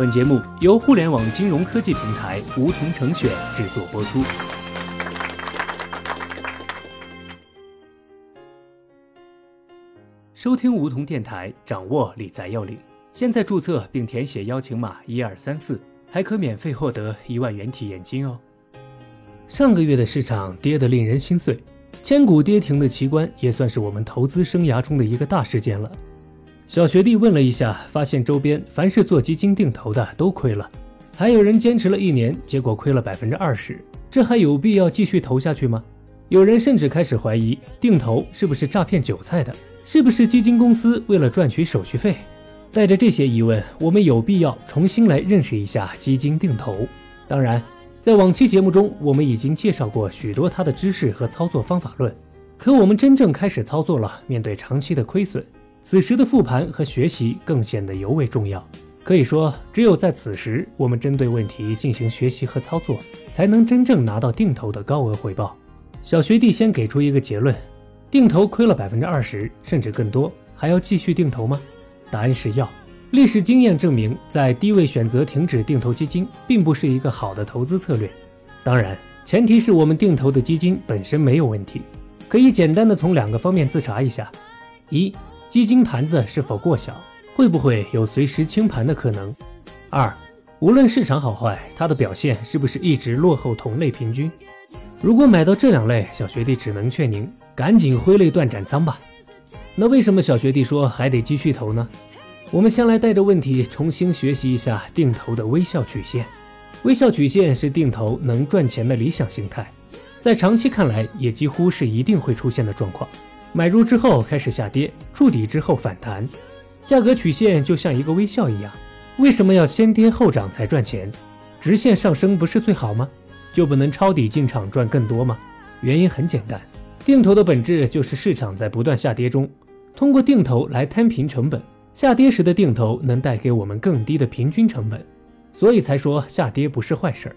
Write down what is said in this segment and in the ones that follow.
本节目由互联网金融科技平台梧桐城选制作播出。收听梧桐电台，掌握理财要领。现在注册并填写邀请码一二三四，还可免费获得一万元体验金哦。上个月的市场跌得令人心碎，千股跌停的奇观也算是我们投资生涯中的一个大事件了。小学弟问了一下，发现周边凡是做基金定投的都亏了，还有人坚持了一年，结果亏了百分之二十，这还有必要继续投下去吗？有人甚至开始怀疑定投是不是诈骗韭菜的，是不是基金公司为了赚取手续费？带着这些疑问，我们有必要重新来认识一下基金定投。当然，在往期节目中，我们已经介绍过许多它的知识和操作方法论。可我们真正开始操作了，面对长期的亏损，此时的复盘和学习更显得尤为重要。可以说，只有在此时，我们针对问题进行学习和操作，才能真正拿到定投的高额回报。小学弟先给出一个结论：定投亏了百分之二十，甚至更多，还要继续定投吗？答案是要。历史经验证明，在低位选择停止定投基金，并不是一个好的投资策略。当然，前提是我们定投的基金本身没有问题。可以简单的从两个方面自查一下：一、基金盘子是否过小，会不会有随时清盘的可能；二、无论市场好坏，它的表现是不是一直落后同类平均。如果买到这两类，小学弟只能劝您赶紧挥泪断斩仓吧。那为什么小学弟说还得继续投呢？我们先来带着问题重新学习一下定投的微笑曲线。微笑曲线是定投能赚钱的理想形态，在长期看来也几乎是一定会出现的状况。买入之后开始下跌，触底之后反弹，价格曲线就像一个微笑一样。为什么要先跌后涨才赚钱？直线上升不是最好吗？就不能抄底进场赚更多吗？原因很简单，定投的本质就是市场在不断下跌中。通过定投来摊平成本，下跌时的定投能带给我们更低的平均成本，所以才说下跌不是坏事儿。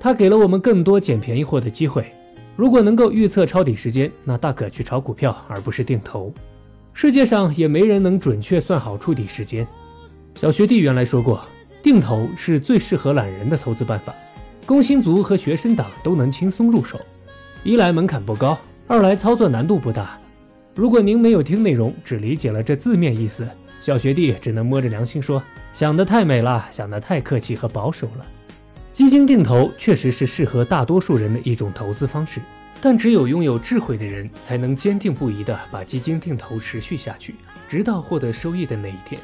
它给了我们更多捡便宜货的机会。如果能够预测抄底时间，那大可去炒股票，而不是定投。世界上也没人能准确算好触底时间。小学弟原来说过，定投是最适合懒人的投资办法，工薪族和学生党都能轻松入手。一来门槛不高，二来操作难度不大。如果您没有听内容，只理解了这字面意思，小学弟只能摸着良心说，想得太美了，想得太客气和保守了。基金定投确实是适合大多数人的一种投资方式，但只有拥有智慧的人才能坚定不移地把基金定投持续下去，直到获得收益的那一天。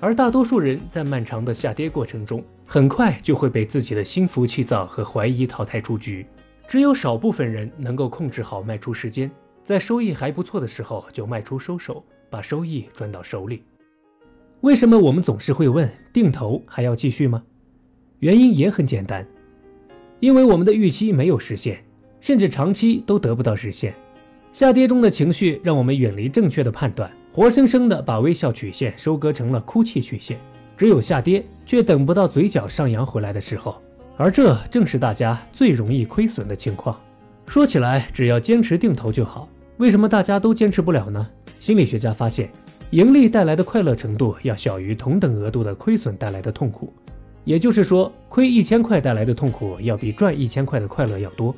而大多数人在漫长的下跌过程中，很快就会被自己的心浮气躁和怀疑淘汰出局。只有少部分人能够控制好卖出时间。在收益还不错的时候就卖出收手，把收益赚到手里。为什么我们总是会问定投还要继续吗？原因也很简单，因为我们的预期没有实现，甚至长期都得不到实现。下跌中的情绪让我们远离正确的判断，活生生的把微笑曲线收割成了哭泣曲线。只有下跌，却等不到嘴角上扬回来的时候，而这正是大家最容易亏损的情况。说起来，只要坚持定投就好。为什么大家都坚持不了呢？心理学家发现，盈利带来的快乐程度要小于同等额度的亏损带来的痛苦。也就是说，亏一千块带来的痛苦要比赚一千块的快乐要多。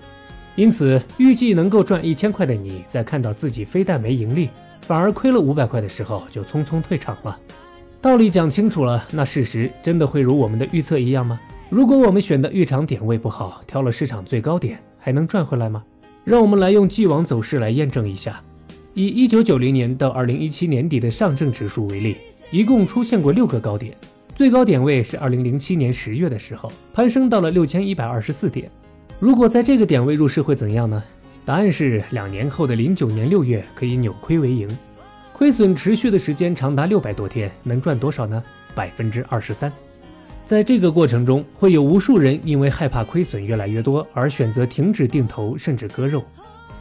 因此，预计能够赚一千块的你，在看到自己非但没盈利，反而亏了五百块的时候，就匆匆退场了。道理讲清楚了，那事实真的会如我们的预测一样吗？如果我们选的入场点位不好，挑了市场最高点。还能赚回来吗？让我们来用既往走势来验证一下。以一九九零年到二零一七年底的上证指数为例，一共出现过六个高点，最高点位是二零零七年十月的时候，攀升到了六千一百二十四点。如果在这个点位入市会怎样呢？答案是两年后的零九年六月可以扭亏为盈，亏损持续的时间长达六百多天，能赚多少呢？百分之二十三。在这个过程中，会有无数人因为害怕亏损越来越多而选择停止定投，甚至割肉，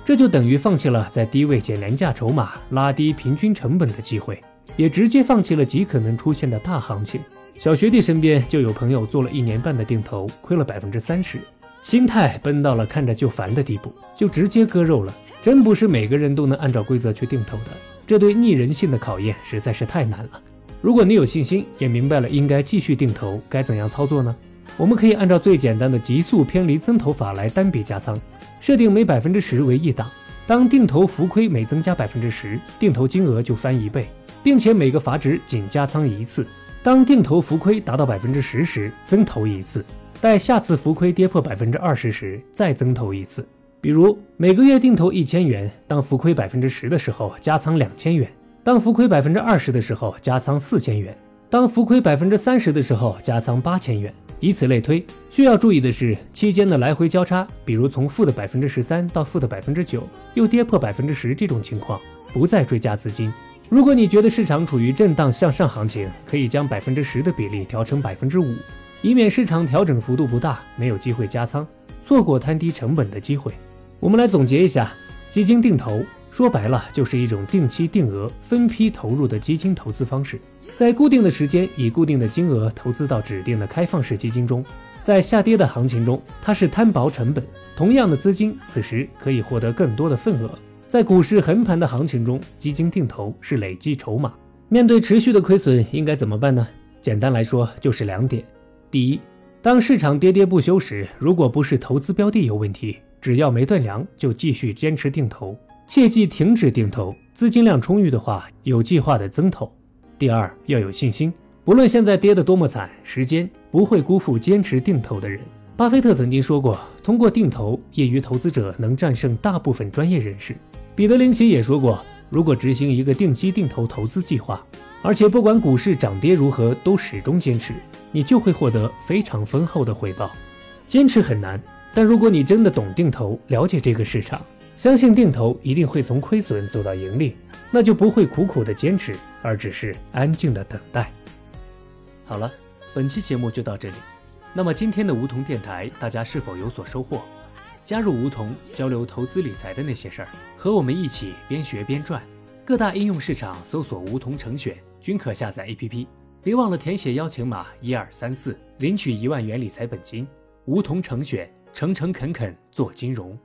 这就等于放弃了在低位捡廉价筹码、拉低平均成本的机会，也直接放弃了极可能出现的大行情。小学弟身边就有朋友做了一年半的定投，亏了百分之三十，心态崩到了看着就烦的地步，就直接割肉了。真不是每个人都能按照规则去定投的，这对逆人性的考验实在是太难了。如果你有信心，也明白了应该继续定投，该怎样操作呢？我们可以按照最简单的急速偏离增投法来单笔加仓，设定每百分之十为一档。当定投浮亏每增加百分之十，定投金额就翻一倍，并且每个阀值仅加仓一次。当定投浮亏达到百分之十时，增投一次；待下次浮亏跌破百分之二十时，再增投一次。比如每个月定投一千元，当浮亏百分之十的时候加仓两千元。当浮亏百分之二十的时候，加仓四千元；当浮亏百分之三十的时候，加仓八千元，以此类推。需要注意的是，期间的来回交叉，比如从负的百分之十三到负的百分之九，又跌破百分之十这种情况，不再追加资金。如果你觉得市场处于震荡向上行情，可以将百分之十的比例调成百分之五，以免市场调整幅度不大，没有机会加仓，错过摊低成本的机会。我们来总结一下，基金定投。说白了，就是一种定期定额分批投入的基金投资方式，在固定的时间以固定的金额投资到指定的开放式基金中。在下跌的行情中，它是摊薄成本，同样的资金此时可以获得更多的份额。在股市横盘的行情中，基金定投是累积筹码。面对持续的亏损，应该怎么办呢？简单来说，就是两点：第一，当市场跌跌不休时，如果不是投资标的有问题，只要没断粮，就继续坚持定投。切忌停止定投，资金量充裕的话，有计划的增投。第二，要有信心，不论现在跌得多么惨，时间不会辜负坚持定投的人。巴菲特曾经说过，通过定投，业余投资者能战胜大部分专业人士。彼得林奇也说过，如果执行一个定期定投投资计划，而且不管股市涨跌如何，都始终坚持，你就会获得非常丰厚的回报。坚持很难，但如果你真的懂定投，了解这个市场。相信定投一定会从亏损走到盈利，那就不会苦苦的坚持，而只是安静的等待。好了，本期节目就到这里。那么今天的梧桐电台，大家是否有所收获？加入梧桐，交流投资理财的那些事儿，和我们一起边学边赚。各大应用市场搜索“梧桐成选”，均可下载 APP。别忘了填写邀请码一二三四，领取一万元理财本金。梧桐成选，诚诚恳恳做金融。